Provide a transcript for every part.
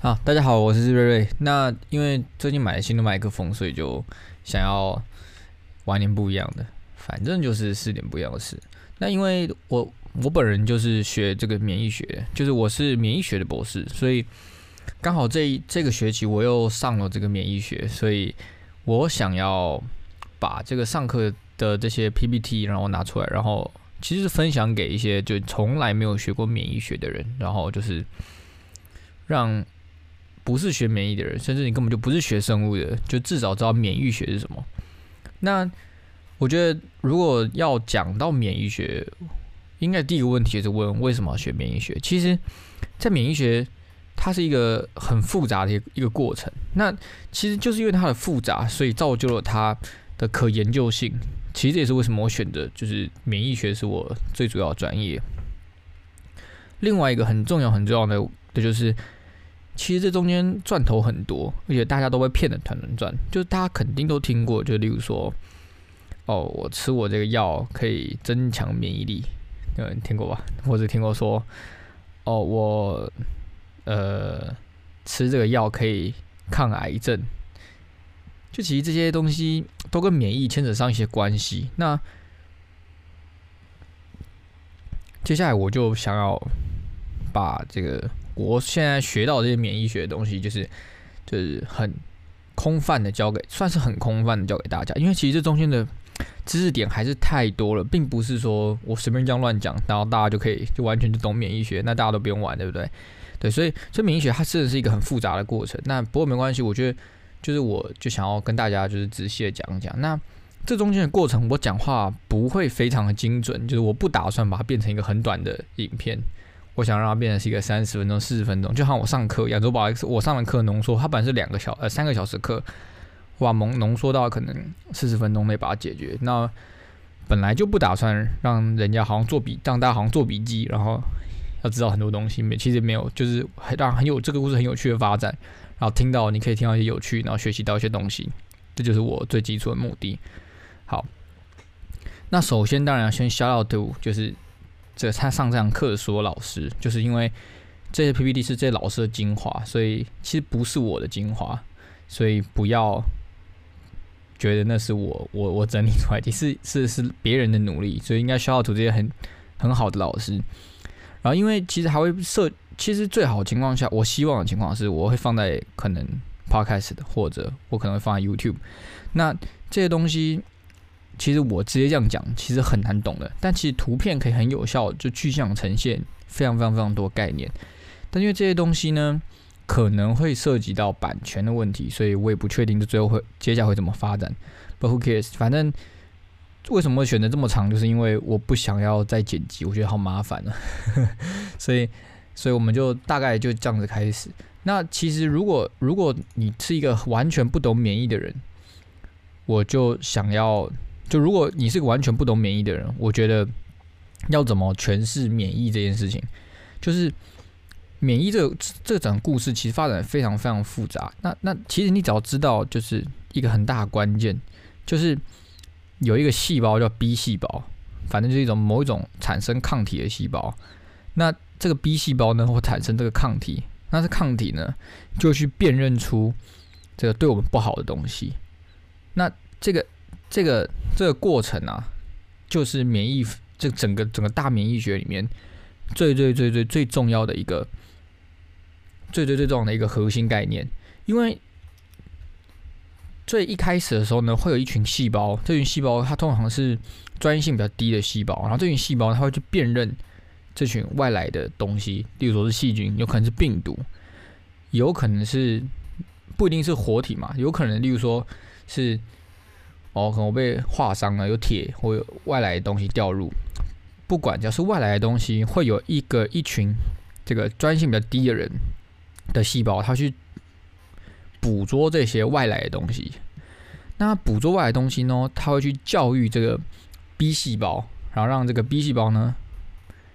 好，大家好，我是瑞瑞。那因为最近买了新的麦克风，所以就想要玩点不一样的，反正就是试点不一样的事。那因为我我本人就是学这个免疫学，就是我是免疫学的博士，所以刚好这这个学期我又上了这个免疫学，所以我想要把这个上课的这些 PPT 然后拿出来，然后其实分享给一些就从来没有学过免疫学的人，然后就是让。不是学免疫的人，甚至你根本就不是学生物的，就至少知道免疫学是什么。那我觉得，如果要讲到免疫学，应该第一个问题就是问为什么学免疫学？其实，在免疫学，它是一个很复杂的一个过程。那其实就是因为它的复杂，所以造就了它的可研究性。其实这也是为什么我选择就是免疫学是我最主要专业。另外一个很重要很重要的的就是。其实这中间赚头很多，而且大家都会骗的团团转，就是大家肯定都听过，就例如说，哦，我吃我这个药可以增强免疫力，有人听过吧？或者听过说，哦，我呃吃这个药可以抗癌症，就其实这些东西都跟免疫牵扯上一些关系。那接下来我就想要把这个。我现在学到这些免疫学的东西，就是就是很空泛的教给，算是很空泛的教给大家。因为其实这中间的知识点还是太多了，并不是说我随便这样乱讲，然后大家就可以就完全就懂免疫学，那大家都不用玩，对不对？对，所以这免疫学它真的是一个很复杂的过程。那不过没关系，我觉得就是我就想要跟大家就是仔细的讲讲。那这中间的过程，我讲话不会非常的精准，就是我不打算把它变成一个很短的影片。我想让它变成是一个三十分钟、四十分钟，就像我上课一样。就把我上的课浓缩，它本来是两个小呃三个小时课，我把浓浓缩到可能四十分钟内把它解决。那本来就不打算让人家好像做笔，让大家好像做笔记，然后要知道很多东西。没，其实没有，就是很让很有这个故事很有趣的发展，然后听到你可以听到一些有趣，然后学习到一些东西，这就是我最基础的目的。好，那首先当然要先 shout out to 就是。这他上这堂课的所有老师，就是因为这些 PPT 是这些老师的精华，所以其实不是我的精华，所以不要觉得那是我我我整理出来的，是是是别人的努力，所以应该需要图这些很很好的老师。然后因为其实还会设，其实最好的情况下，我希望的情况是我会放在可能 Podcast，或者我可能会放在 YouTube。那这些东西。其实我直接这样讲，其实很难懂的。但其实图片可以很有效，就具象呈现非常非常非常多概念。但因为这些东西呢，可能会涉及到版权的问题，所以我也不确定这最后会接下来会怎么发展。But who cares？反正为什么会选择这么长，就是因为我不想要再剪辑，我觉得好麻烦了。所以，所以我们就大概就这样子开始。那其实如果如果你是一个完全不懂免疫的人，我就想要。就如果你是个完全不懂免疫的人，我觉得要怎么诠释免疫这件事情，就是免疫这这整个故事其实发展非常非常复杂。那那其实你只要知道，就是一个很大的关键，就是有一个细胞叫 B 细胞，反正就是一种某一种产生抗体的细胞。那这个 B 细胞呢会产生这个抗体，那这抗体呢就去辨认出这个对我们不好的东西。那这个。这个这个过程啊，就是免疫这整个整个大免疫学里面最最最最最重要的一个最最最重要的一个核心概念。因为最一开始的时候呢，会有一群细胞，这群细胞它通常是专业性比较低的细胞，然后这群细胞它会去辨认这群外来的东西，例如说是细菌，有可能是病毒，有可能是不一定是活体嘛，有可能例如说是。哦，可能我被划伤了，有铁或有外来的东西掉入。不管，只要是外来的东西，会有一个一群这个专性比较低的人的细胞，它去捕捉这些外来的东西。那捕捉外来东西呢，它会去教育这个 B 细胞，然后让这个 B 细胞呢，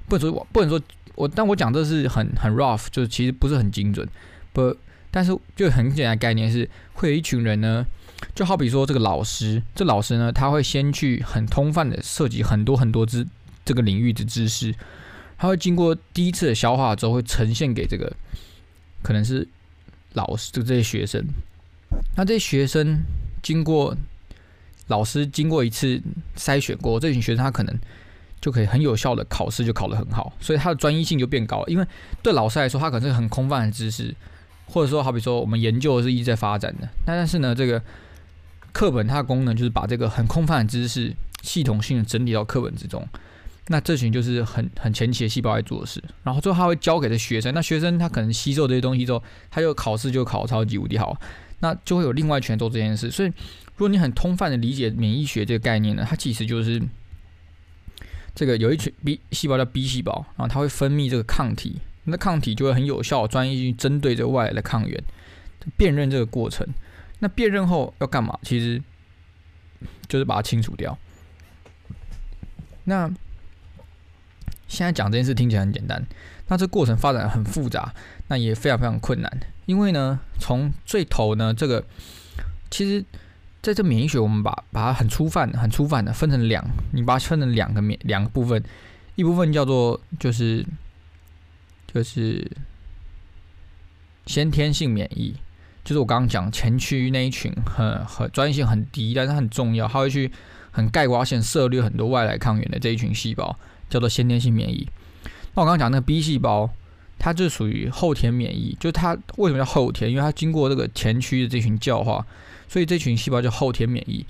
不能说不能说我，但我讲这是很很 rough，就是其实不是很精准。不，但是就很简单概念是，会有一群人呢。就好比说，这个老师，这老师呢，他会先去很通泛的涉及很多很多知这个领域的知识，他会经过第一次的消化之后，会呈现给这个可能是老师，就这些学生。那这些学生经过老师经过一次筛选过，这群学生他可能就可以很有效的考试就考得很好，所以他的专一性就变高了。因为对老师来说，他可能是很空泛的知识，或者说好比说我们研究是一直在发展的，那但是呢，这个课本它的功能就是把这个很空泛的知识系统性的整理到课本之中。那这群就是很很前期的细胞在做的事，然后最后他会教给这学生，那学生他可能吸收这些东西之后，他就考试就考超级无敌好，那就会有另外一群做这件事。所以，如果你很通泛的理解免疫学这个概念呢，它其实就是这个有一群 B 细胞叫 B 细胞，然后它会分泌这个抗体，那抗体就会很有效专一去针对这个外来的抗原，辨认这个过程。那辨认后要干嘛？其实就是把它清除掉。那现在讲这件事听起来很简单，那这过程发展很复杂，那也非常非常困难。因为呢，从最头呢，这个其实在这免疫学，我们把把它很粗泛、很粗泛的分成两，你把它分成两个免两个部分，一部分叫做就是就是先天性免疫，就是我刚刚讲前驱那一群很很专业性很低，但是很重要，它会去很盖刮线涉猎很多外来抗原的这一群细胞。叫做先天性免疫。那我刚刚讲那个 B 细胞，它就属于后天免疫。就它为什么叫后天？因为它经过这个前驱的这群教化，所以这群细胞叫后天免疫。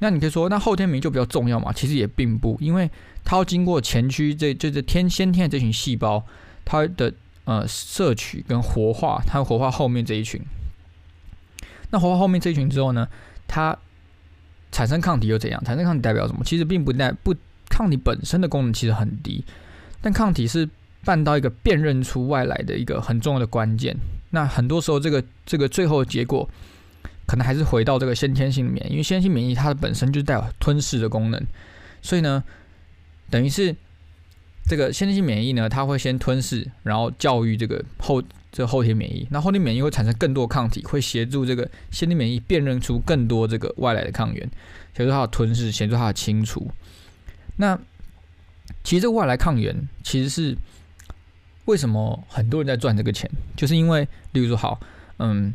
那你可以说，那后天免疫就比较重要嘛？其实也并不，因为它要经过前驱这这这天先天的这群细胞，它的呃摄取跟活化，它活化后面这一群。那活化后面这一群之后呢，它产生抗体又怎样？产生抗体代表什么？其实并不代不。抗体本身的功能其实很低，但抗体是办到一个辨认出外来的一个很重要的关键。那很多时候，这个这个最后的结果可能还是回到这个先天性免疫，因为先天性免疫它的本身就带有吞噬的功能，所以呢，等于是这个先天性免疫呢，它会先吞噬，然后教育这个后这后天免疫，那后天免疫会产生更多抗体，会协助这个先天免疫辨认出更多这个外来的抗原，协助它的吞噬，协助它的清除。那其实这外来抗原其实是为什么很多人在赚这个钱？就是因为，例如说，好，嗯，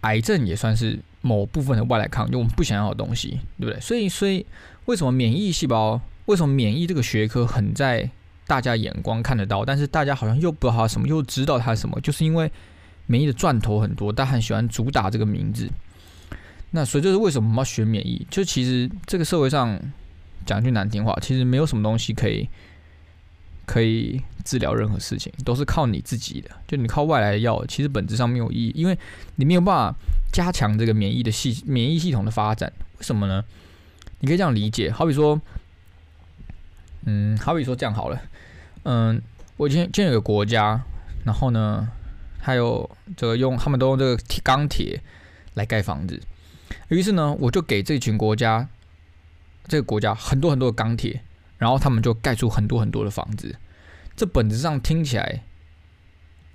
癌症也算是某部分的外来抗原，我们不想要的东西，对不对？所以，所以为什么免疫细胞？为什么免疫这个学科很在大家眼光看得到，但是大家好像又不知道它什么，又知道它什么？就是因为免疫的赚头很多，但很喜欢主打这个名字。那所以就是为什么我们要学免疫？就其实这个社会上。讲句难听话，其实没有什么东西可以可以治疗任何事情，都是靠你自己的。就你靠外来的药，其实本质上没有意义，因为你没有办法加强这个免疫的系免疫系统的发展。为什么呢？你可以这样理解，好比说，嗯，好比说这样好了，嗯，我今天今天有个国家，然后呢，还有这个用他们都用这个铁钢铁来盖房子，于是呢，我就给这群国家。这个国家很多很多的钢铁，然后他们就盖出很多很多的房子。这本质上听起来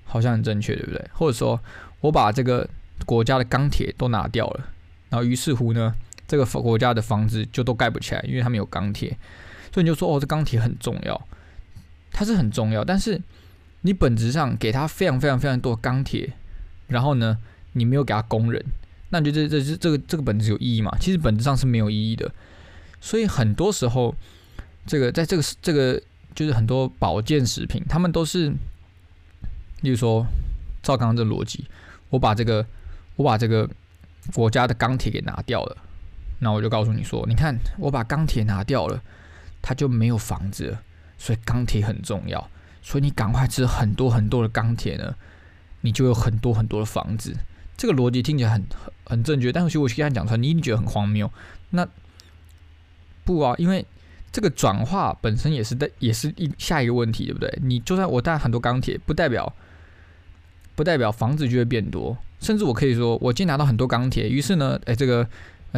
好像很正确，对不对？或者说，我把这个国家的钢铁都拿掉了，然后于是乎呢，这个国家的房子就都盖不起来，因为他们有钢铁。所以你就说，哦，这钢铁很重要，它是很重要。但是你本质上给它非常非常非常多钢铁，然后呢，你没有给它工人，那你觉得这这这个这个本质有意义吗？其实本质上是没有意义的。所以很多时候，这个在这个这个就是很多保健食品，他们都是，例如说，照刚刚这逻辑，我把这个我把这个国家的钢铁给拿掉了，那我就告诉你说，你看我把钢铁拿掉了，他就没有房子，所以钢铁很重要，所以你赶快吃很多很多的钢铁呢，你就有很多很多的房子。这个逻辑听起来很很很正确，但是其实我现在讲出来，你一定觉得很荒谬。那不啊，因为这个转化本身也是在，也是一下一个问题，对不对？你就算我带很多钢铁，不代表不代表房子就会变多，甚至我可以说，我今天拿到很多钢铁，于是呢，哎，这个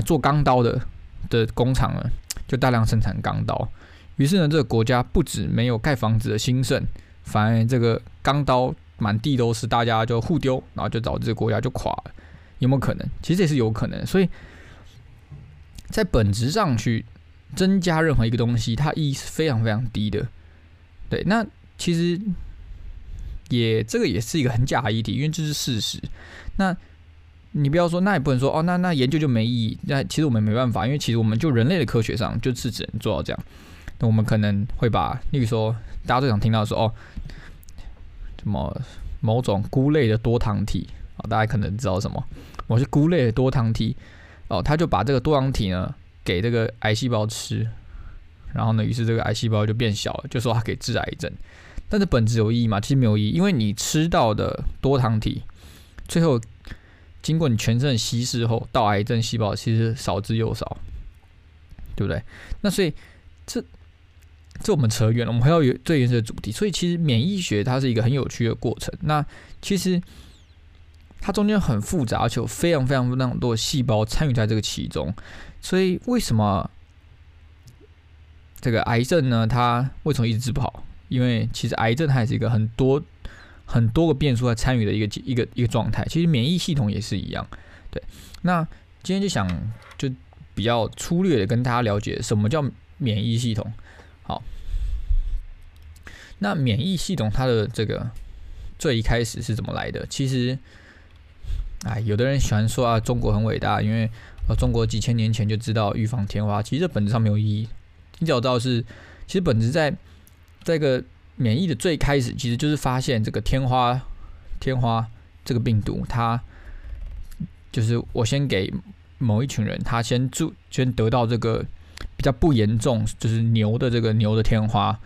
做钢刀的的工厂呢，就大量生产钢刀，于是呢，这个国家不止没有盖房子的兴盛，反而这个钢刀满地都是，大家就互丢，然后就导致国家就垮了，有没有可能？其实也是有可能，所以在本质上去。增加任何一个东西，它意义是非常非常低的。对，那其实也这个也是一个很假的议题，因为这是事实。那你不要说，那也不能说哦，那那研究就没意义。那其实我们没办法，因为其实我们就人类的科学上就是只能做到这样。那我们可能会把，例如说大家最常听到说哦，什么某种菇类的多糖体啊，大家可能知道什么，某些菇类的多糖体哦，他就把这个多糖体呢给这个癌细胞吃。然后呢，于是这个癌细胞就变小了，就说它可以治癌症。但是本质有意义吗？其实没有意义，因为你吃到的多糖体，最后经过你全身的稀释后，到癌症细胞其实少之又少，对不对？那所以这这我们扯远了，我们回到原最原始的主题。所以其实免疫学它是一个很有趣的过程。那其实它中间很复杂，而且有非常非常非常多细胞参与在这个其中。所以为什么？这个癌症呢，它为什么一直治不好？因为其实癌症它也是一个很多很多个变数在参与的一个一个一个状态。其实免疫系统也是一样。对，那今天就想就比较粗略的跟大家了解什么叫免疫系统。好，那免疫系统它的这个最一开始是怎么来的？其实，哎，有的人喜欢说啊，中国很伟大，因为呃，中国几千年前就知道预防天花，其实这本质上没有意义。你找到是，其实本质在这个免疫的最开始，其实就是发现这个天花天花这个病毒，它就是我先给某一群人，他先住先得到这个比较不严重，就是牛的这个牛的天花，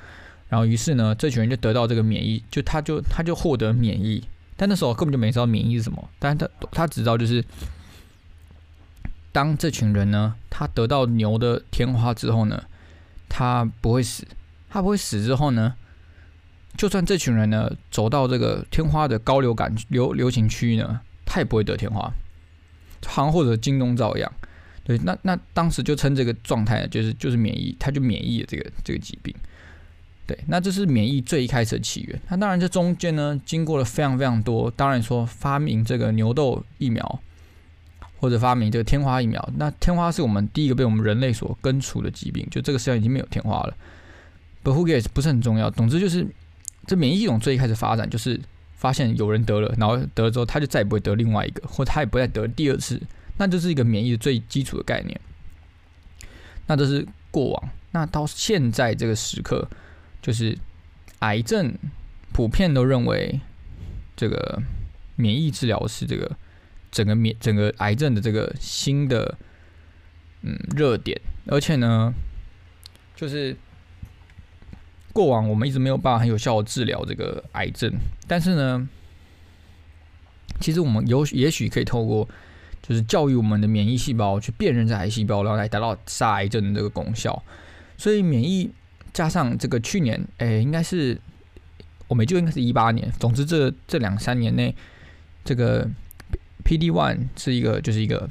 然后于是呢，这群人就得到这个免疫，就他就他就获得免疫，但那时候根本就没知道免疫是什么，但他他只知道就是当这群人呢，他得到牛的天花之后呢。他不会死，他不会死之后呢？就算这群人呢走到这个天花的高流感流流行区域呢，他也不会得天花，好像或者京东照样。对，那那当时就称这个状态，就是就是免疫，他就免疫了这个这个疾病。对，那这是免疫最一开始的起源。那当然这中间呢，经过了非常非常多，当然说发明这个牛痘疫苗。或者发明这个天花疫苗，那天花是我们第一个被我们人类所根除的疾病，就这个世界已经没有天花了。But who cares？不是很重要。总之就是，这免疫系统最一开始发展就是发现有人得了，然后得了之后他就再也不会得另外一个，或他也不再得第二次，那就是一个免疫的最基础的概念。那这是过往。那到现在这个时刻，就是癌症普遍都认为这个免疫治疗是这个。整个免整个癌症的这个新的嗯热点，而且呢，就是过往我们一直没有办法很有效的治疗这个癌症，但是呢，其实我们有也许可以透过就是教育我们的免疫细胞去辨认这癌细胞，然后来达到杀癌症的这个功效。所以免疫加上这个去年，哎，应该是我没记错，应该是一八年。总之，这这两三年内，这个。P D one 是一个，就是一个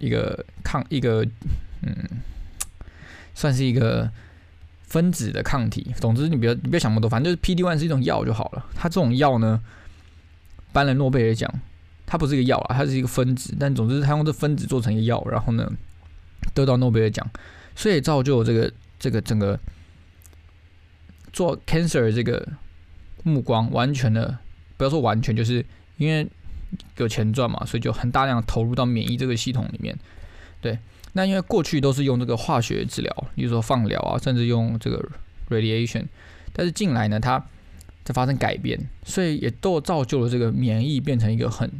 一个抗一个嗯，算是一个分子的抗体。总之，你不要你不要想那么多，反正就是 P D one 是一种药就好了。它这种药呢，颁了诺贝尔奖。它不是一个药啊，它是一个分子。但总之，它用这分子做成一个药，然后呢，得到诺贝尔奖，所以造就这个这个整个做 cancer 这个目光完全的，不要说完全，就是因为。有钱赚嘛，所以就很大量投入到免疫这个系统里面。对，那因为过去都是用这个化学治疗，比如说放疗啊，甚至用这个 radiation，但是近来呢，它在发生改变，所以也都造就了这个免疫变成一个很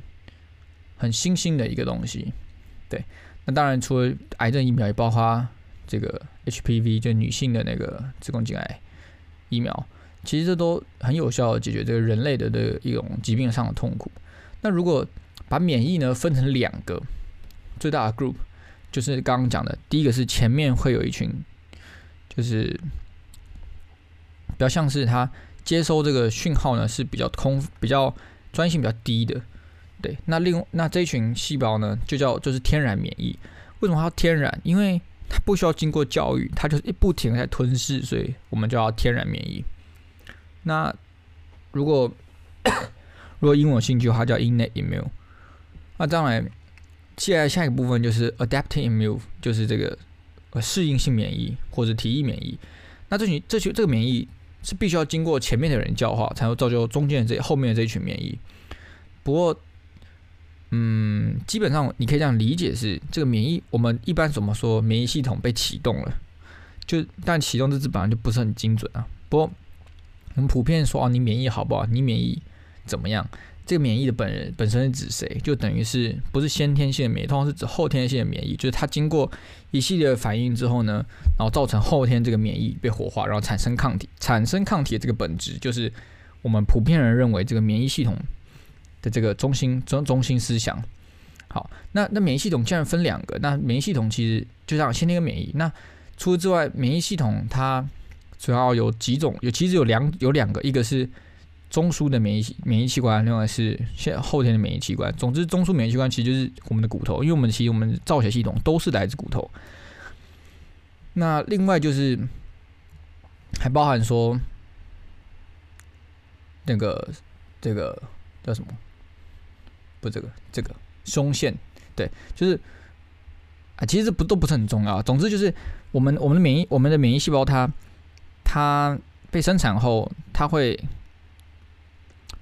很新兴的一个东西。对，那当然除了癌症疫苗，也包括这个 HPV，就女性的那个子宫颈癌疫苗，其实这都很有效解决这个人类的的一种疾病上的痛苦。那如果把免疫呢分成两个最大的 group，就是刚刚讲的，第一个是前面会有一群，就是比较像是它接收这个讯号呢是比较空、比较专性比较低的，对。那另那这一群细胞呢就叫就是天然免疫。为什么它天然？因为它不需要经过教育，它就是一不停在吞噬，所以我们就要天然免疫。那如果 如果英文兴趣的话，叫 innate immune。那当然，接下来下一个部分就是 adaptive immune，就是这个呃适应性免疫或者体液免疫。那这群这群这个免疫是必须要经过前面的人教化，才会造就中间的这后面的这一群免疫。不过，嗯，基本上你可以这样理解是，这个免疫我们一般怎么说，免疫系统被启动了，就但启动这字本来就不是很精准啊。不过我们普遍说啊，你免疫好不好？你免疫怎么样？这个免疫的本人本身是指谁？就等于是不是先天性的免疫，通常是指后天性的免疫，就是它经过一系列反应之后呢，然后造成后天这个免疫被活化，然后产生抗体。产生抗体的这个本质，就是我们普遍人认为这个免疫系统的这个中心中中心思想。好，那那免疫系统既然分两个，那免疫系统其实就像先天跟免疫。那除此之外，免疫系统它主要有几种，有其实有两有两个，一个是。中枢的免疫免疫器官，另外是现后天的免疫器官。总之，中枢免疫器官其实就是我们的骨头，因为我们其实我们造血系统都是来自骨头。那另外就是还包含说那个这个叫什么？不，这个这个胸腺，对，就是啊，其实不都不是很重要。总之就是我们我们的免疫我们的免疫细胞，它它被生产后，它会。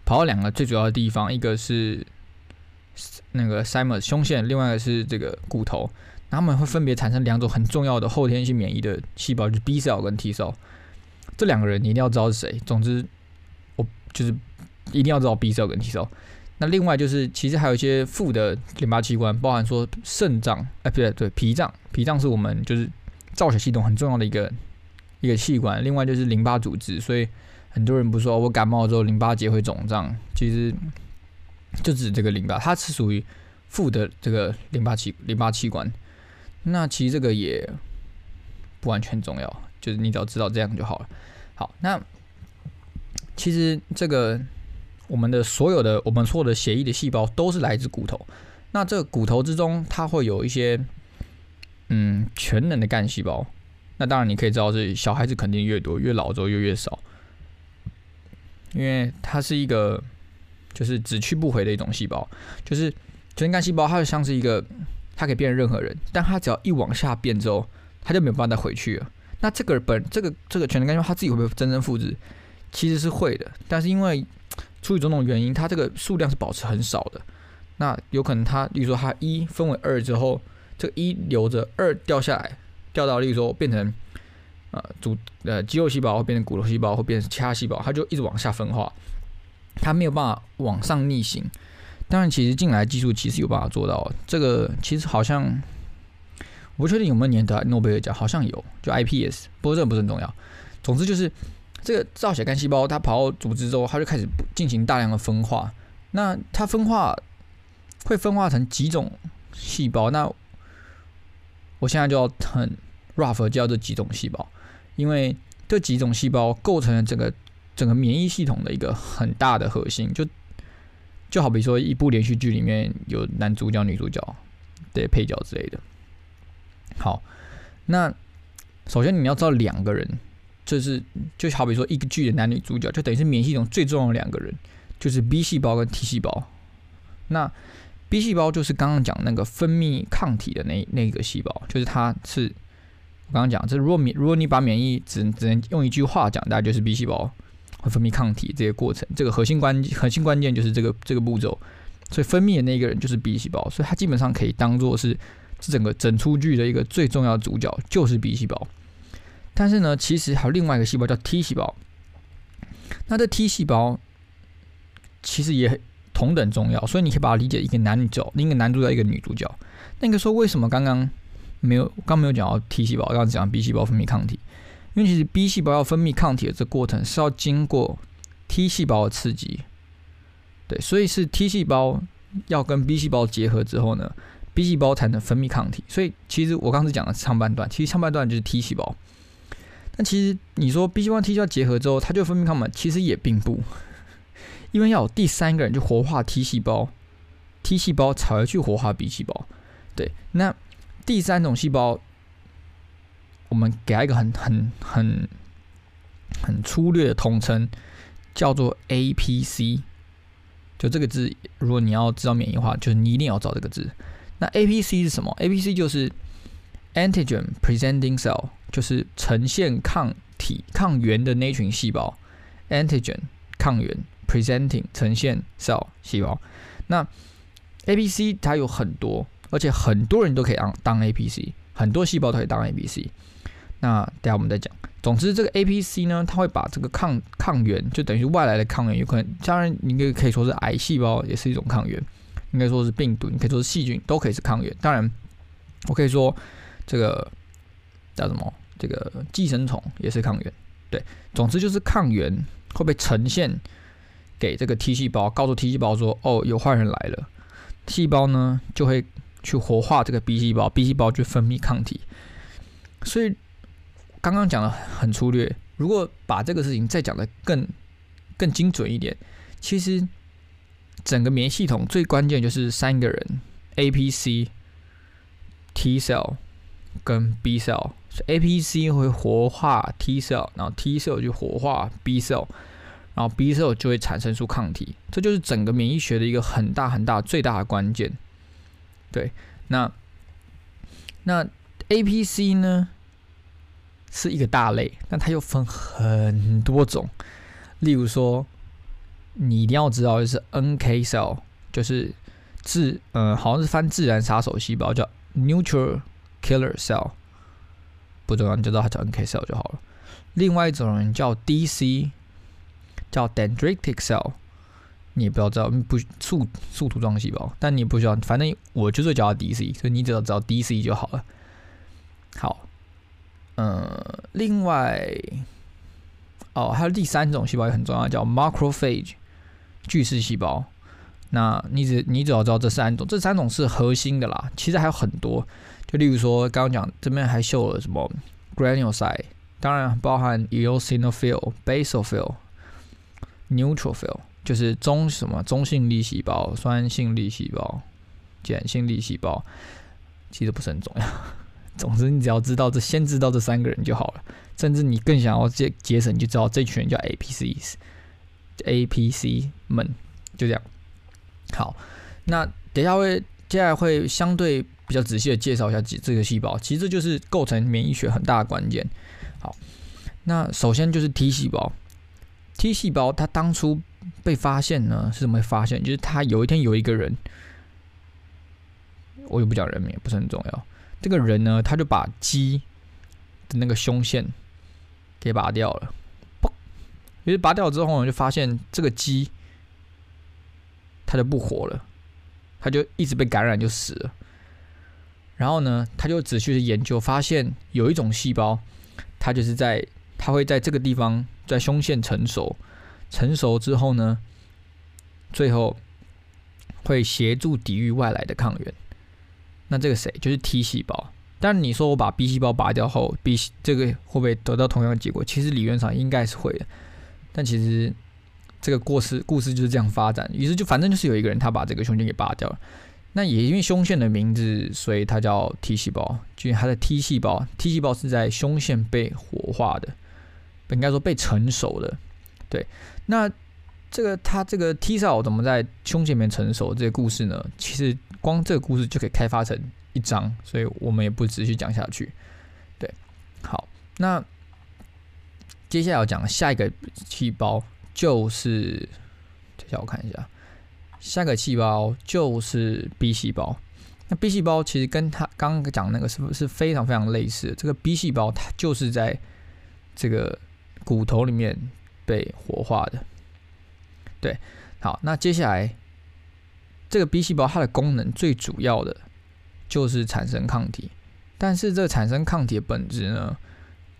跑到两个最主要的地方，一个是那个胸腺，另外一个是这个骨头，它们会分别产生两种很重要的后天性免疫的细胞，就是 B cell 跟 T cell。这两个人你一定要知道是谁。总之，我就是一定要知道 B cell 跟 T cell。那另外就是，其实还有一些副的淋巴器官，包含说肾脏，哎，不对，对，脾脏，脾脏是我们就是造血系统很重要的一个一个器官。另外就是淋巴组织，所以。很多人不说，我感冒之后淋巴结会肿胀，其实就指这个淋巴，它是属于负的这个淋巴器淋巴器官。那其实这个也不完全重要，就是你只要知道这样就好了。好，那其实这个我们的所有的我们所有的血液的细胞都是来自骨头。那这个骨头之中，它会有一些嗯全能的干细胞。那当然你可以知道，是小孩子肯定越多，越老之后就越少。因为它是一个，就是只去不回的一种细胞，就是全能干细胞，它就像是一个，它可以变成任何人，但它只要一往下变之后，它就没有办法再回去了。那这个本这个这个全能干细胞，它自己会不会真正复制？其实是会的，但是因为出于种种原因，它这个数量是保持很少的。那有可能它，例如说它一分为二之后，这个一留着，二掉下来，掉到例如说变成。呃，组呃肌肉细胞会变成骨头细胞，会变成其他细胞，它就一直往下分化，它没有办法往上逆行。当然，其实进来技术其实有办法做到。这个其实好像我不确定有没有年得诺贝尔奖，好像有，就 iPS，不过这不是很重要。总之就是这个造血干细胞，它跑到组织之后，它就开始进行大量的分化。那它分化会分化成几种细胞？那我现在就要很 rough 叫这几种细胞。因为这几种细胞构成了整个整个免疫系统的一个很大的核心，就就好比说一部连续剧里面有男主角、女主角的配角之类的。好，那首先你要知道两个人，就是就好比说一个剧的男女主角，就等于是免疫系统最重要的两个人，就是 B 细胞跟 T 细胞。那 B 细胞就是刚刚讲那个分泌抗体的那那个细胞，就是它是。我刚刚讲，这如果免如果你把免疫只只能用一句话讲，大概就是 B 细胞会分泌抗体这个过程，这个核心关核心关键就是这个这个步骤。所以分泌的那个人就是 B 细胞，所以它基本上可以当做是这整个整出剧的一个最重要的主角，就是 B 细胞。但是呢，其实还有另外一个细胞叫 T 细胞。那这 T 细胞其实也同等重要，所以你可以把它理解一个男女角，另一个男主角一个女主角。那个说为什么刚刚？没有，刚没有讲到 T 细胞，刚刚讲 B 细胞分泌抗体。因为其实 B 细胞要分泌抗体的这过程是要经过 T 细胞的刺激，对，所以是 T 细胞要跟 B 细胞结合之后呢，B 细胞才能分泌抗体。所以其实我刚才讲的上半段，其实上半段就是 T 细胞。但其实你说 B 细胞 T 细胞结合之后，它就分泌抗体，其实也并不，因为要有第三个人去活化 T 细胞，T 细胞才会去活化 B 细胞。对，那。第三种细胞，我们给它一个很很很很粗略的统称，叫做 APC。就这个字，如果你要知道免疫的话，就是你一定要找这个字。那 APC 是什么？APC 就是 Antigen Presenting Cell，就是呈现抗体抗原的那群细胞，antigen 抗原 presenting 呈现 cell 细胞。那 APC 它有很多，而且很多人都可以当当 APC，很多细胞都可以当 APC。那等下我们再讲。总之，这个 APC 呢，它会把这个抗抗原，就等于外来的抗原，有可能，当然你可以可以说是癌细胞，也是一种抗原；应该说是病毒，你可以说是细菌，都可以是抗原。当然，我可以说这个叫什么？这个寄生虫也是抗原。对，总之就是抗原会被呈现给这个 T 细胞，告诉 T 细胞说：“哦，有坏人来了。”细胞呢就会去活化这个 B 细胞，B 细胞就分泌抗体。所以刚刚讲的很粗略，如果把这个事情再讲的更更精准一点，其实整个免疫系统最关键就是三个人：APC、T cell 跟 B cell。APC 会活化 T cell，然后 T cell 就活化 B cell。然后 B cell 就会产生出抗体，这就是整个免疫学的一个很大很大最大的关键。对，那那 APC 呢是一个大类，但它又分很多种。例如说，你一定要知道的是 NK cell，就是自呃好像是翻自然杀手细胞，叫 Neutral Killer Cell，不重要，你就知道它叫 NK cell 就好了。另外一种人叫 DC。叫 dendritic cell，你也不要知道不树树突状细胞，但你不需要，反正我就是叫它 DC，所以你只要知道 DC 就好了。好，呃，另外，哦，还有第三种细胞也很重要，叫 macrophage 巨噬细胞。那你只你只要知道这三种，这三种是核心的啦。其实还有很多，就例如说刚刚讲这边还秀了什么 granulocyte，当然包含 eosinophil、basophil。neutrophil 就是中什么中性粒细胞、酸性粒细胞、碱性粒细胞，其实不是很重要。总之，你只要知道这，先知道这三个人就好了。甚至你更想要节节省，你就知道这群人叫 APCs，APC 们就这样。好，那等下会接下来会相对比较仔细的介绍一下这这个细胞，其实这就是构成免疫学很大的关键。好，那首先就是 T 细胞。T 细胞它当初被发现呢，是怎么发现？就是他有一天有一个人，我也不讲人名，不是很重要。这个人呢，他就把鸡的那个胸腺给拔掉了，嘣！于是拔掉之后呢，就发现这个鸡它就不活了，它就一直被感染就死了。然后呢，他就仔细的研究，发现有一种细胞，它就是在它会在这个地方。在胸腺成熟，成熟之后呢，最后会协助抵御外来的抗原。那这个谁？就是 T 细胞。但你说我把 B 细胞拔掉后，B 这个会不会得到同样的结果？其实理论上应该是会的。但其实这个故事故事就是这样发展。于是就反正就是有一个人他把这个胸腺给拔掉了。那也因为胸腺的名字，所以它叫 T 细胞。就它的 T 细胞，T 细胞是在胸腺被活化的。应该说被成熟的，对。那这个它这个 T cell 怎么在胸前面成熟？这个故事呢？其实光这个故事就可以开发成一章，所以我们也不持续讲下去。对，好，那接下来要讲下一个细胞就是，等下我看一下，下一个细胞就是 B 细胞。那 B 细胞其实跟他刚刚讲那个是不是非常非常类似？这个 B 细胞它就是在这个。骨头里面被活化的，对，好，那接下来这个 B 细胞它的功能最主要的就是产生抗体，但是这产生抗体的本质呢，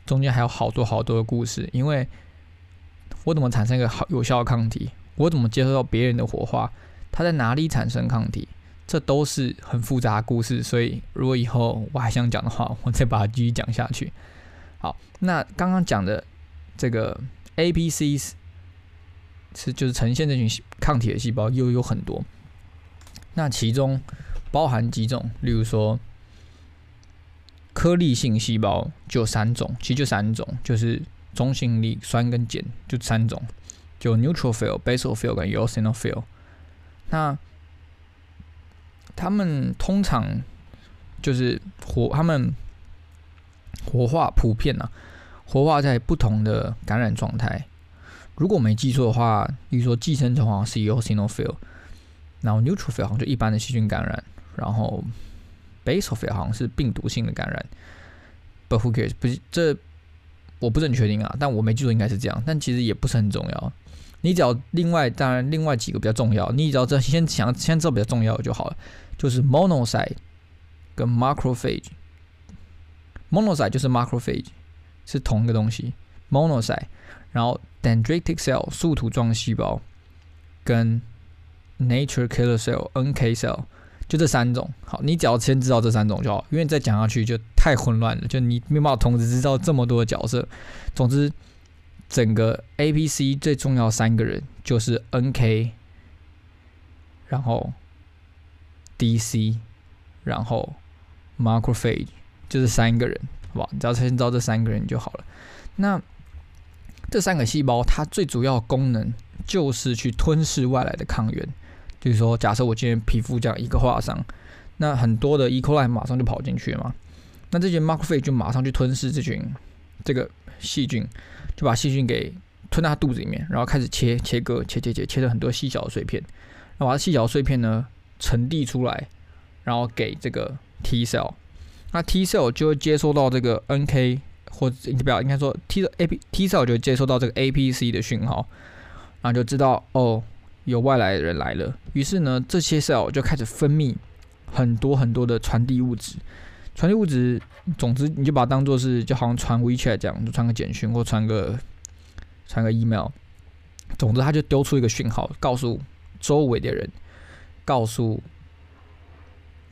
中间还有好多好多的故事，因为我怎么产生一个好有效的抗体，我怎么接受到别人的活化，它在哪里产生抗体，这都是很复杂的故事，所以如果以后我还想讲的话，我再把它继续讲下去。好，那刚刚讲的。这个 A、B、C 是就是呈现这群抗体的细胞又有很多，那其中包含几种，例如说颗粒性细胞就三种，其实就三种，就是中性粒酸跟碱就三种，就 neutrophil、basophil 跟 eosinophil。那他们通常就是活，他们活化普遍啊。活化在不同的感染状态。如果我没记错的话，比如说寄生虫好像是 eosinophil，然后 neutrophil 好像就一般的细菌感染，然后 basophil 好像是病毒性的感染。But who cares？不是这我不是很确定啊，但我没记错应该是这样，但其实也不是很重要。你只要另外当然另外几个比较重要，你只要这先想先知道比较重要的就好了，就是 monocyte 跟 macrophage。monocyte 就是 macrophage 是同一个东西，monocyte，然后 dendritic cell 树突状细胞跟 nature killer cell NK cell 就这三种。好，你只要先知道这三种就好，因为再讲下去就太混乱了，就你没办法同时知道这么多的角色。总之，整个 APC 最重要三个人就是 NK，然后 DC，然后 macrophage。就是三个人，好吧？你只要先知道这三个人就好了。那这三个细胞，它最主要功能就是去吞噬外来的抗原。就是说，假设我今天皮肤这样一个划伤，那很多的 E. coli 马上就跑进去了嘛。那这群 macrophage 就马上去吞噬这群这个细菌，就把细菌给吞到它肚子里面，然后开始切切割，切切切，切成很多细小的碎片，然后把细小的碎片呢沉递出来，然后给这个 T cell。那 T cell 就会接收到这个 NK 或者不要应该说 T 的 A P T cell 就会接收到这个 APC 的讯号，然后就知道哦有外来的人来了。于是呢，这些 cell 就开始分泌很多很多的传递物质。传递物质，总之你就把它当做是就好像传 WeChat 这样，就传个简讯或传个传个 email。总之，它就丢出一个讯号，告诉周围的人，告诉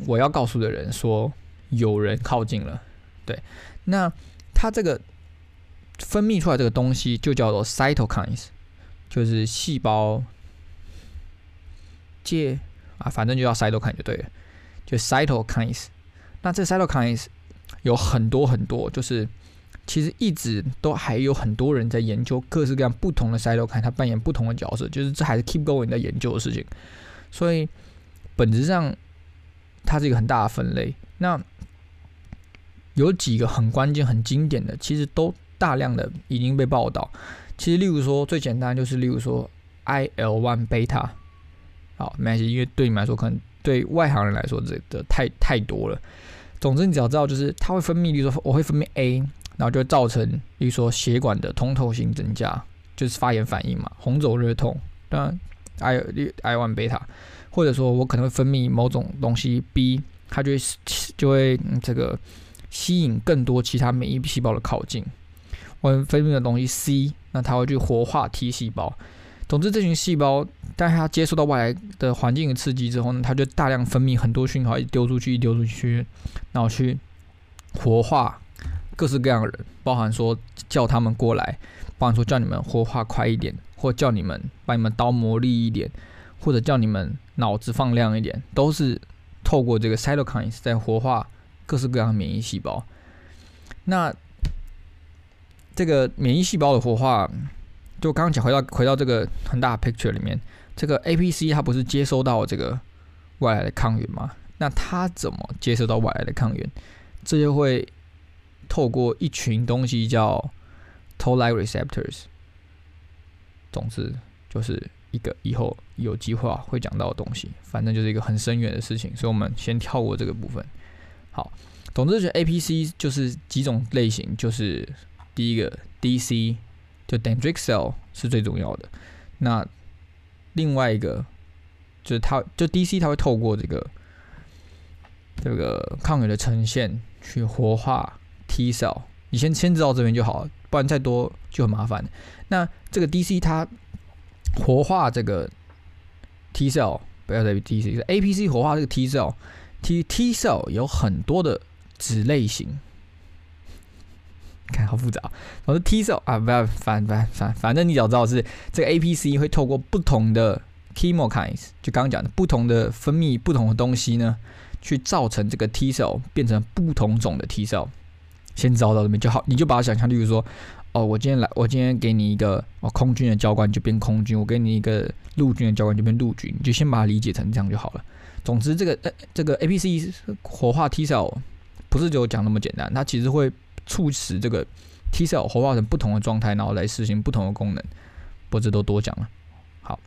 我要告诉的人说。有人靠近了，对，那它这个分泌出来这个东西就叫做 cytokines，就是细胞介啊，反正就叫 cytokine 就对了，就 cytokines。那这 cytokines 有很多很多，就是其实一直都还有很多人在研究各式各样不同的 cytokine，它扮演不同的角色，就是这还是 keep going 在研究的事情。所以本质上它是一个很大的分类。那有几个很关键、很经典的，其实都大量的已经被报道。其实，例如说最简单就是，例如说 I L one beta，好，没关系，因为对你们来说，可能对外行人来说，这个太太多了。总之，你只要知道，就是它会分泌，例如说我会分泌 A，然后就会造成，例如说血管的通透性增加，就是发炎反应嘛，红肿热痛。当然，I I one beta，或者说我可能会分泌某种东西 B，它就会就会这个。吸引更多其他免疫细胞的靠近，我们分泌的东西 C，那它会去活化 T 细胞。总之，这群细胞，当它接受到外来的环境的刺激之后呢，它就大量分泌很多讯号，一丢出去，一丢出去，然后去活化各式各样的人，包含说叫他们过来，包含说叫你们活化快一点，或叫你们把你们刀磨利一点，或者叫你们脑子放亮一点，都是透过这个 cytokines 在活化。各式各样的免疫细胞，那这个免疫细胞的活化，就刚刚讲回到回到这个很大的 picture 里面，这个 APC 它不是接收到这个外来的抗原吗？那它怎么接收到外来的抗原？这就会透过一群东西叫 Toll-like receptors。总之，就是一个以后有计划会讲到的东西，反正就是一个很深远的事情，所以我们先跳过这个部分。好，总之，就 APC 就是几种类型，就是第一个 DC，就 dendritic cell 是最重要的。那另外一个就是它，就 DC 它会透过这个这个抗原的呈现去活化 T cell。你先先知道这边就好，不然再多就很麻烦。那这个 DC 它活化这个 T cell，不要再 DC，是 APC 活化这个 T cell。T T cell 有很多的子类型，看好复杂。我说 T cell 啊，不要反反反，反正你只要知道是这个 APC 会透过不同的 chemokines，就刚刚讲的不同的分泌不同的东西呢，去造成这个 T cell 变成不同种的 T cell。先找到这边就好，你就把它想象，例如说，哦，我今天来，我今天给你一个哦空军的教官就变空军，我给你一个陆军的教官就变陆军，你就先把它理解成这样就好了。总之，这个呃，这个 APC 活化 T cell 不是只有讲那么简单，它其实会促使这个 T cell 活化成不同的状态，然后来实行不同的功能。不，这都多讲了。好，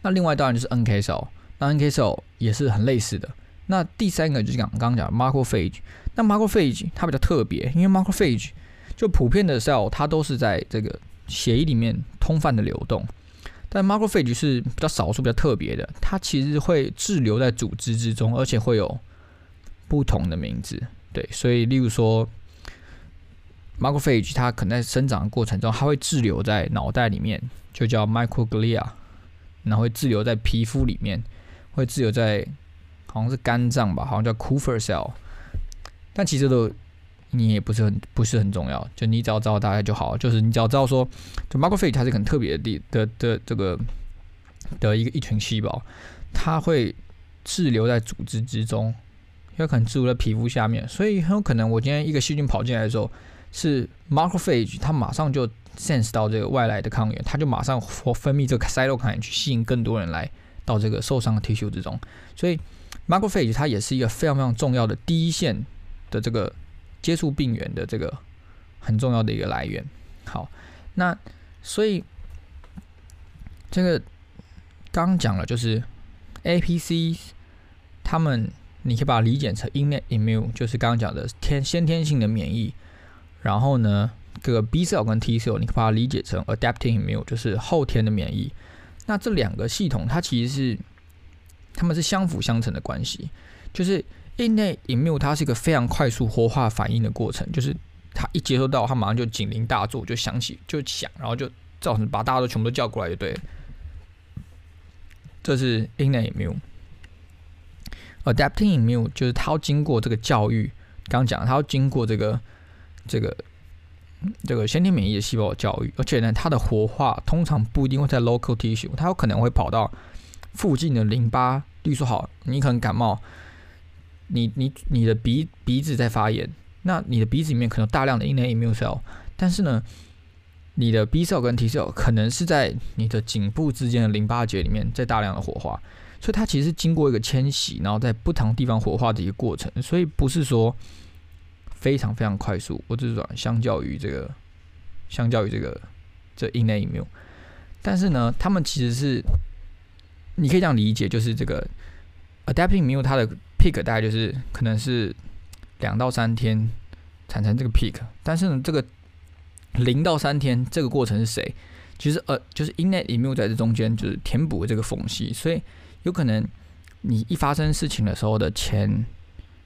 那另外当然就是 NK cell，那 NK cell 也是很类似的。那第三个就是讲刚刚讲 macrophage，那 macrophage 它比较特别，因为 macrophage 就普遍的 cell 它都是在这个血液里面通泛的流动，但 macrophage 是比较少数、比较特别的，它其实会滞留在组织之中，而且会有不同的名字。对，所以例如说 macrophage 它可能在生长的过程中，它会滞留在脑袋里面，就叫 microglia，然后会滞留在皮肤里面，会滞留在好像是肝脏吧，好像叫 Kupffer cell，但其实都你也不是很不是很重要，就你只要知道大概就好，就是你只要知道说，就 macrophage 它是很特别的地的的这个的一个一群细胞，它会滞留在组织之中，有可能滞留在皮肤下面，所以很有可能我今天一个细菌跑进来的时候，是 macrophage 它马上就 sense 到这个外来的抗原，它就马上分泌这个 cytokine 去吸引更多人来到这个受伤的 tissue 之中，所以。macrophage 它也是一个非常非常重要的第一线的这个接触病原的这个很重要的一个来源。好，那所以这个刚讲了，就是 APC 他们你可以把它理解成 innate immune，就是刚刚讲的天先天性的免疫。然后呢，这个 B cell 跟 T cell 你可以把它理解成 adaptive immune，就是后天的免疫。那这两个系统它其实是。他们是相辅相成的关系，就是 innate immune 它是一个非常快速活化反应的过程，就是它一接收到，它马上就警铃大作，就响起就响，然后就造成把大家都全部都叫过来就对。这是 innate immune。adapting immune 就是它要经过这个教育，刚刚讲它要经过这个这个这个先天免疫的细胞的教育，而且呢，它的活化通常不一定会在 local tissue，它有可能会跑到。附近的淋巴，例如说好，你可能感冒，你你你的鼻鼻子在发炎，那你的鼻子里面可能大量的 innate immune cell，但是呢，你的 B cell 跟 T cell 可能是在你的颈部之间的淋巴结里面在大量的活化，所以它其实是经过一个迁徙，然后在不同地方活化的一个过程，所以不是说非常非常快速，我只是说相较于这个，相较于这个这 innate immune，但是呢，他们其实是。你可以这样理解，就是这个 adapting immune 它的 peak 大概就是可能是两到三天产生这个 peak，但是呢，这个零到三天这个过程是谁？其实呃，就是 innate immune 在这中间就是填补这个缝隙，所以有可能你一发生事情的时候的前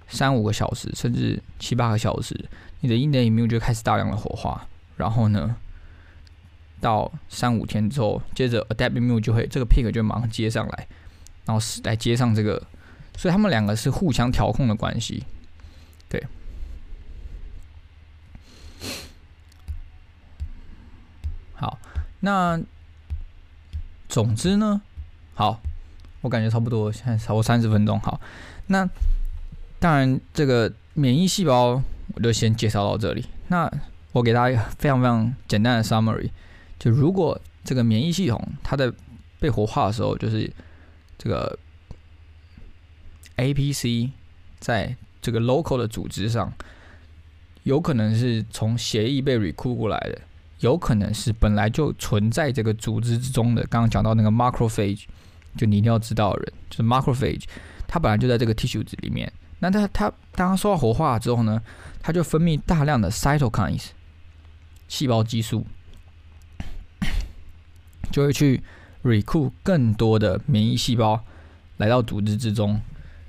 三五个小时，甚至七八个小时，你的 innate immune 就开始大量的活化，然后呢？到三五天之后，接着 adaptive immune 就会这个 peak 就马上接上来，然后是来接上这个，所以他们两个是互相调控的关系。对，好，那总之呢，好，我感觉差不多，现在超过三十分钟。好，那当然这个免疫细胞我就先介绍到这里。那我给大家一个非常非常简单的 summary。就如果这个免疫系统它在被活化的时候，就是这个 APC 在这个 local 的组织上，有可能是从协议被 recruit 过来的，有可能是本来就存在这个组织之中的。刚刚讲到那个 macrophage，就你一定要知道的人，就是 macrophage，它本来就在这个 tissue 里面。那它它当它受到活化之后呢，它就分泌大量的 cytokines 细胞激素。就会去 recruit 更多的免疫细胞来到组织之中。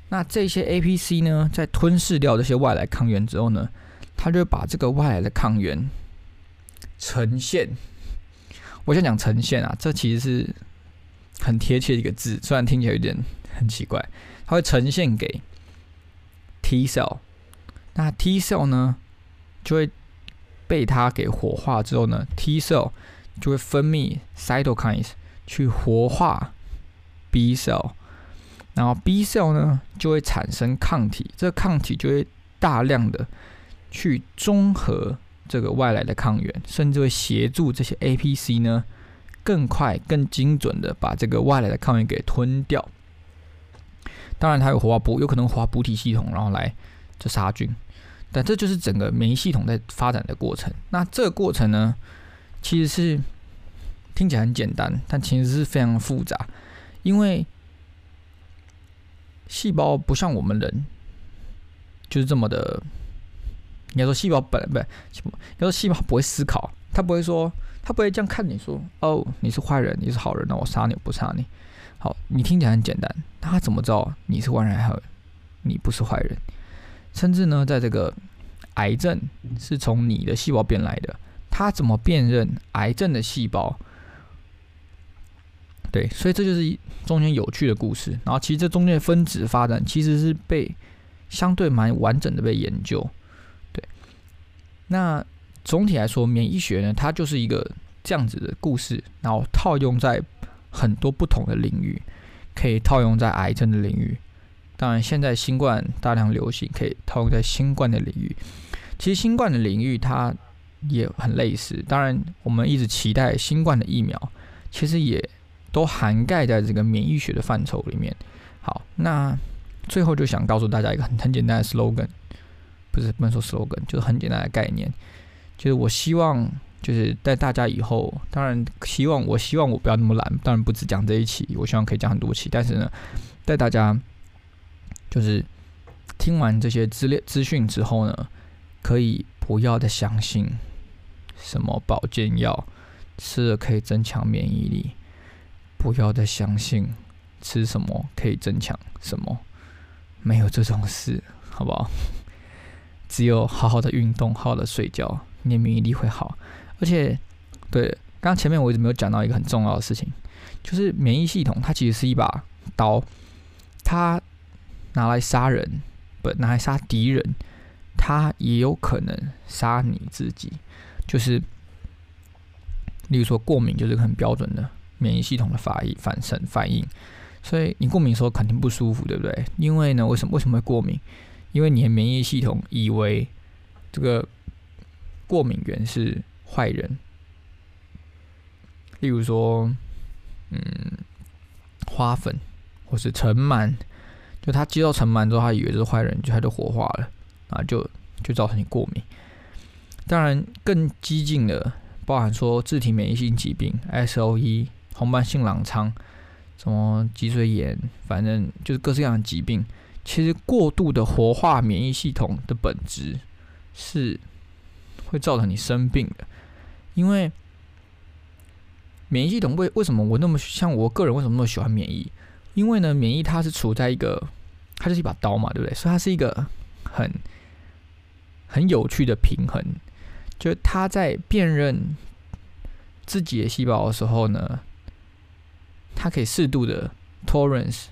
那这些 APC 呢，在吞噬掉这些外来抗原之后呢，它就会把这个外来的抗原呈现。我想讲呈现啊，这其实是很贴切的一个字，虽然听起来有点很奇怪。它会呈现给 T cell，那 T cell 呢，就会被它给活化之后呢，T cell。就会分泌 cytokines 去活化 B cell，然后 B cell 呢就会产生抗体，这个抗体就会大量的去中和这个外来的抗原，甚至会协助这些 APC 呢更快、更精准的把这个外来的抗原给吞掉。当然，它有活化补，有可能活化补体系统，然后来这杀菌。但这就是整个免疫系统在发展的过程。那这个过程呢，其实是听起来很简单，但其实是非常复杂，因为细胞不像我们人，就是这么的。应该说，细胞本来不，应该说细胞不会思考，它不会说，它不会这样看你说，哦，你是坏人，你是好人，那我杀你，我不杀你。好，你听起来很简单，他怎么知道你是坏人还是你不是坏人？甚至呢，在这个癌症是从你的细胞变来的，他怎么辨认癌症的细胞？对，所以这就是中间有趣的故事。然后，其实这中间的分子发展其实是被相对蛮完整的被研究。对，那总体来说，免疫学呢，它就是一个这样子的故事，然后套用在。很多不同的领域可以套用在癌症的领域，当然现在新冠大量流行，可以套用在新冠的领域。其实新冠的领域它也很类似，当然我们一直期待新冠的疫苗，其实也都涵盖在这个免疫学的范畴里面。好，那最后就想告诉大家一个很很简单的 slogan，不是不能说 slogan，就是很简单的概念，就是我希望。就是带大家以后，当然希望我希望我不要那么懒，当然不止讲这一期，我希望可以讲很多期。但是呢，带大家就是听完这些资料资讯之后呢，可以不要再相信什么保健药吃了可以增强免疫力，不要再相信吃什么可以增强什么，没有这种事，好不好？只有好好的运动，好好的睡觉，你的免疫力会好。而且，对，刚刚前面我一直没有讲到一个很重要的事情，就是免疫系统它其实是一把刀，它拿来杀人，不拿来杀敌人，它也有可能杀你自己。就是，例如说过敏，就是很标准的免疫系统的反应、反生反应。所以你过敏的时候肯定不舒服，对不对？因为呢，为什么为什么会过敏？因为你的免疫系统以为这个过敏源是。坏人，例如说，嗯，花粉或是尘螨，就他接到尘螨之后，他以为是坏人，就他就活化了，啊，就就造成你过敏。当然，更激进的，包含说自体免疫性疾病 （S.O.E.）、红斑性狼疮、什么脊髓炎，反正就是各式各样的疾病。其实，过度的活化免疫系统的本质是会造成你生病的。因为免疫系统为为什么我那么像我个人为什么那么喜欢免疫？因为呢，免疫它是处在一个，它就是一把刀嘛，对不对？所以它是一个很很有趣的平衡，就是它在辨认自己的细胞的时候呢，它可以适度的 tolerance，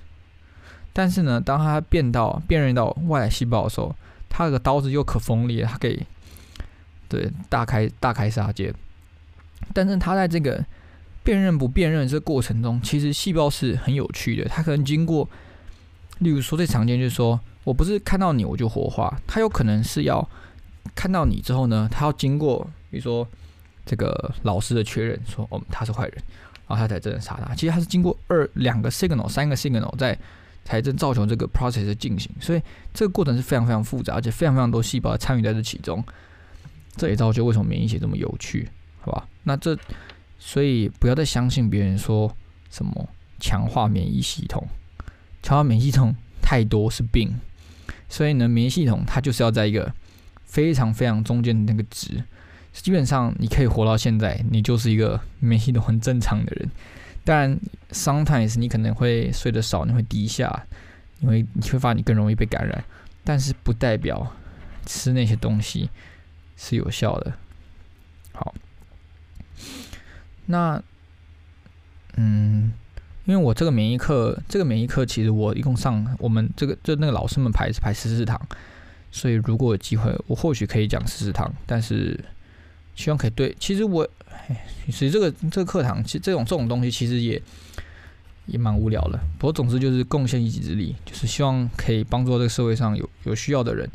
但是呢，当它变到辨认到外来细胞的时候，它的刀子又可锋利，它可以对大开大开杀戒。但是它在这个辨认不辨认这过程中，其实细胞是很有趣的。它可能经过，例如说最常见就是说，我不是看到你我就活化，它有可能是要看到你之后呢，它要经过，比如说这个老师的确认，说哦他是坏人，然后他才真的杀他。其实它是经过二两个 signal、三个 signal 在才真造成这个 process 进行，所以这个过程是非常非常复杂，而且非常非常多细胞参与在这其中。这也造就为什么免疫学这么有趣。好吧，那这所以不要再相信别人说什么强化免疫系统，强化免疫系统太多是病，所以呢，免疫系统它就是要在一个非常非常中间的那个值，基本上你可以活到现在，你就是一个免疫系统很正常的人。当然，sometimes 你可能会睡得少，你会低下，因为你会发现你更容易被感染，但是不代表吃那些东西是有效的。好。那，嗯，因为我这个免疫课，这个免疫课其实我一共上我们这个就那个老师们排是排十四堂，所以如果有机会，我或许可以讲十四堂，但是希望可以对。其实我，其实这个这个课堂，其实这种这种东西其实也也蛮无聊的。不过总之就是贡献一己之力，就是希望可以帮助这个社会上有有需要的人。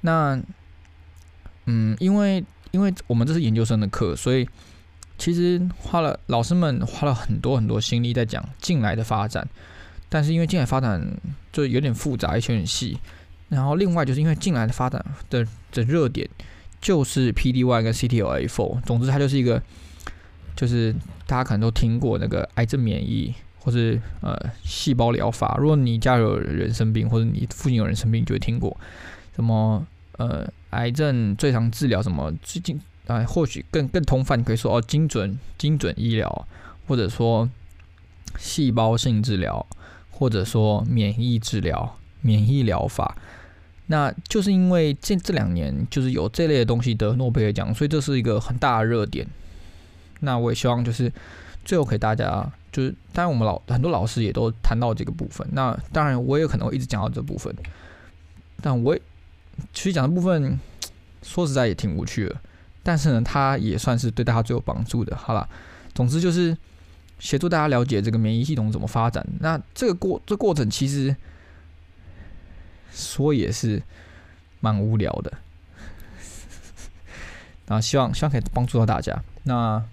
那，嗯，因为因为我们这是研究生的课，所以。其实花了老师们花了很多很多心力在讲进来的发展，但是因为进来发展就有点复杂，而且很细，然后另外就是因为近来的发展的的热点就是 PD one 跟 CTLA four，总之它就是一个就是大家可能都听过那个癌症免疫或是呃细胞疗法。如果你家有人生病或者你附近有人生病，就会听过什么呃癌症最常治疗什么最近啊，或许更更通泛可以说哦精准精准医疗，或者说细胞性治疗，或者说免疫治疗。免疫疗法，那就是因为这这两年就是有这类的东西得诺贝尔奖，所以这是一个很大的热点。那我也希望就是最后给大家，就是当然我们老很多老师也都谈到这个部分。那当然我也可能会一直讲到这部分，但我其实讲的部分说实在也挺无趣的，但是呢，它也算是对大家最有帮助的。好了，总之就是协助大家了解这个免疫系统怎么发展。那这个过这过程其实。说也是蛮无聊的，然后希望希望可以帮助到大家。那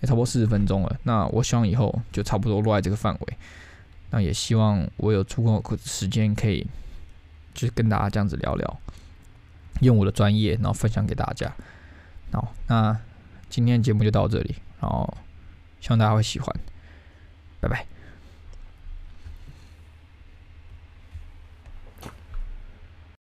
也差不多四十分钟了，那我希望以后就差不多落在这个范围。那也希望我有足够时间可以，就是跟大家这样子聊聊，用我的专业，然后分享给大家。好，那今天节目就到这里，然后希望大家会喜欢，拜拜。